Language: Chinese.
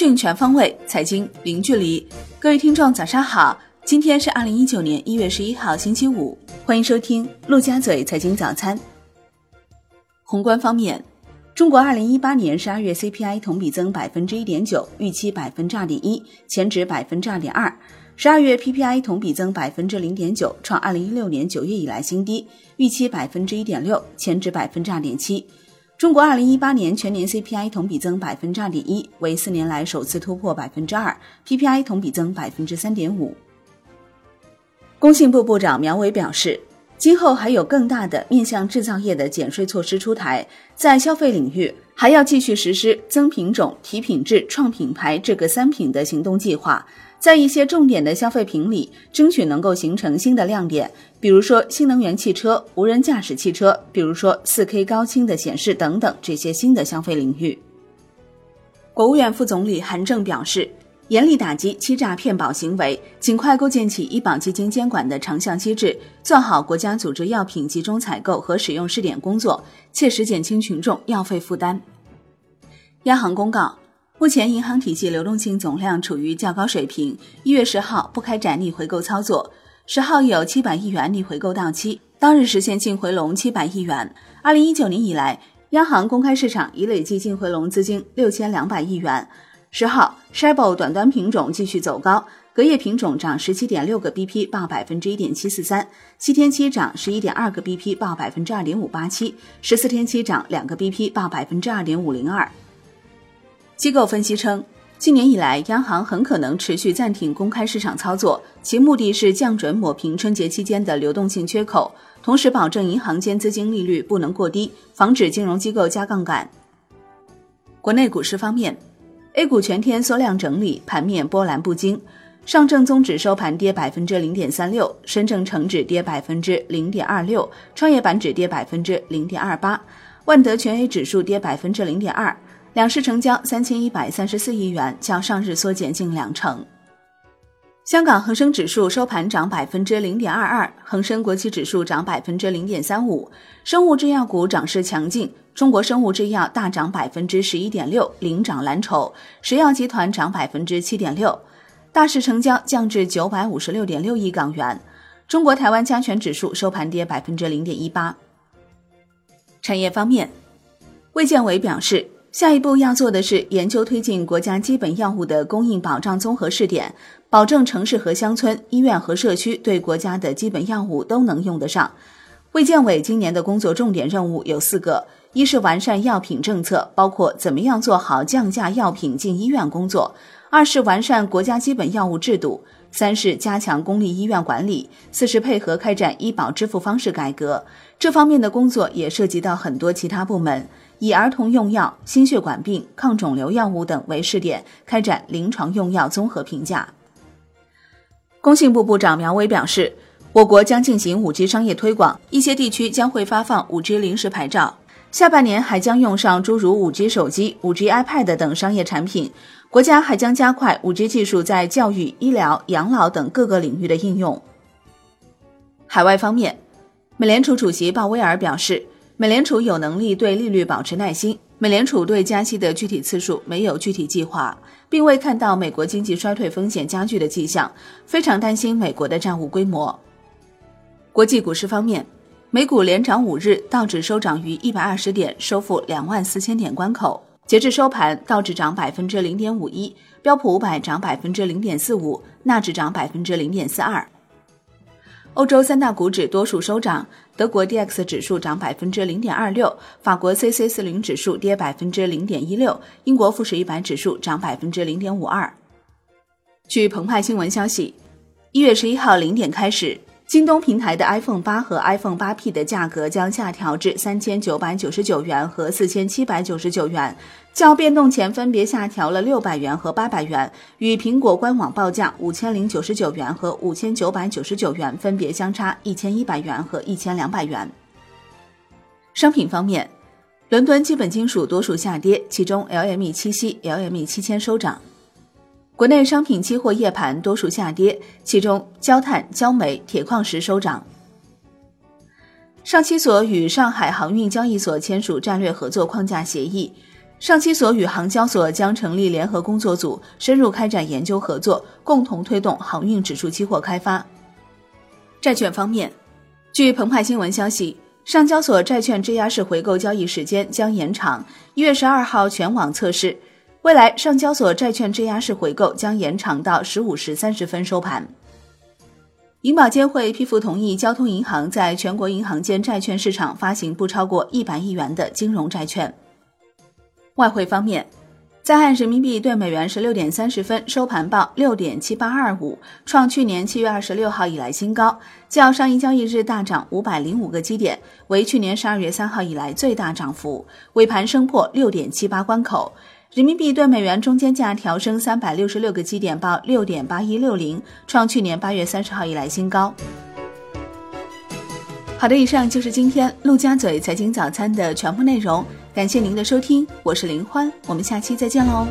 讯全方位，财经零距离。各位听众，早上好！今天是二零一九年一月十一号，星期五。欢迎收听陆家嘴财经早餐。宏观方面，中国二零一八年十二月 CPI 同比增百分之一点九，预期百分之二点一，前值百分之二点二。十二月 PPI 同比增百分之零点九，创二零一六年九月以来新低，预期百分之一点六，前值百分之二点七。中国二零一八年全年 CPI 同比增百分之二点一，为四年来首次突破百分之二；PPI 同比增百分之三点五。工信部部长苗圩表示，今后还有更大的面向制造业的减税措施出台，在消费领域还要继续实施增品种、提品质、创品牌这个三品的行动计划。在一些重点的消费品里，争取能够形成新的亮点，比如说新能源汽车、无人驾驶汽车，比如说四 K 高清的显示等等这些新的消费领域。国务院副总理韩正表示，严厉打击欺诈骗保行为，尽快构建起医保基金监管的长效机制，做好国家组织药品集中采购和使用试点工作，切实减轻群众药费负担。央行公告。目前银行体系流动性总量处于较高水平。一月十号不开展逆回购操作，十号有七百亿元逆回购到期，当日实现净回笼七百亿元。二零一九年以来，央行公开市场已累计净回笼资金六千两百亿元。十号，Shibo 短端品种继续走高，隔夜品种涨十七点六个 BP，报百分之一点七四三；七天期涨十一点二个 BP，报百分之二点五八七；十四天期涨两个 BP，报百分之二点五零二。机构分析称，今年以来，央行很可能持续暂停公开市场操作，其目的是降准抹平春节期间的流动性缺口，同时保证银行间资金利率不能过低，防止金融机构加杠杆。国内股市方面，A 股全天缩量整理，盘面波澜不惊。上证综指收盘跌百分之零点三六，深证成指跌百分之零点二六，创业板指跌百分之零点二八，万德全 A 指数跌百分之零点二。两市成交三千一百三十四亿元，较上日缩减近两成。香港恒生指数收盘涨百分之零点二二，恒生国企指数涨百分之零点三五。生物制药股涨势强劲，中国生物制药大涨百分之十一点六，领涨蓝筹。石药集团涨百分之七点六。大市成交降至九百五十六点六亿港元。中国台湾加权指数收盘跌百分之零点一八。产业方面，卫健委表示。下一步要做的是研究推进国家基本药物的供应保障综合试点，保证城市和乡村、医院和社区对国家的基本药物都能用得上。卫健委今年的工作重点任务有四个：一是完善药品政策，包括怎么样做好降价药品进医院工作；二是完善国家基本药物制度；三是加强公立医院管理；四是配合开展医保支付方式改革。这方面的工作也涉及到很多其他部门。以儿童用药、心血管病、抗肿瘤药物等为试点，开展临床用药综合评价。工信部部长苗圩表示，我国将进行五 G 商业推广，一些地区将会发放五 G 临时牌照，下半年还将用上诸如五 G 手机、五 G iPad 等商业产品。国家还将加快五 G 技术在教育、医疗、养老等各个领域的应用。海外方面，美联储主席鲍威尔表示。美联储有能力对利率保持耐心。美联储对加息的具体次数没有具体计划，并未看到美国经济衰退风险加剧的迹象，非常担心美国的债务规模。国际股市方面，美股连涨五日，道指收涨于一百二十点，收复两万四千点关口。截至收盘，道指涨百分之零点五一，标普五百涨百分之零点四五，纳指涨百分之零点四二。欧洲三大股指多数收涨，德国 D X 指数涨百分之零点二六，法国 C C 四零指数跌百分之零点一六，英国富时一百指数涨百分之零点五二。据澎湃新闻消息，一月十一号零点开始。京东平台的 iPhone 八和 iPhone 八 P 的价格将下调至三千九百九十九元和四千七百九十九元，较变动前分别下调了六百元和八百元，与苹果官网报价五千零九十九元和五千九百九十九元分别相差一千一百元和一千两百元。商品方面，伦敦基本金属多数下跌，其中 LME 七锡、LME 七千收涨。国内商品期货夜盘多数下跌，其中焦炭、焦煤、铁矿石收涨。上期所与上海航运交易所签署战略合作框架协议，上期所与杭交所将成立联合工作组，深入开展研究合作，共同推动航运指数期货开发。债券方面，据澎湃新闻消息，上交所债券质押式回购交易时间将延长，一月十二号全网测试。未来，上交所债券质押式回购将延长到十五时三十分收盘。银保监会批复同意交通银行在全国银行间债券市场发行不超过一百亿元的金融债券。外汇方面，在岸人民币对美元十六点三十分收盘报六点七八二五，创去年七月二十六号以来新高，较上一交易日大涨五百零五个基点，为去年十二月三号以来最大涨幅。尾盘升破六点七八关口，人民币对美元中间价调升三百六十六个基点，报六点八一六零，创去年八月三十号以来新高。好的，以上就是今天陆家嘴财经早餐的全部内容。感谢您的收听，我是林欢，我们下期再见喽。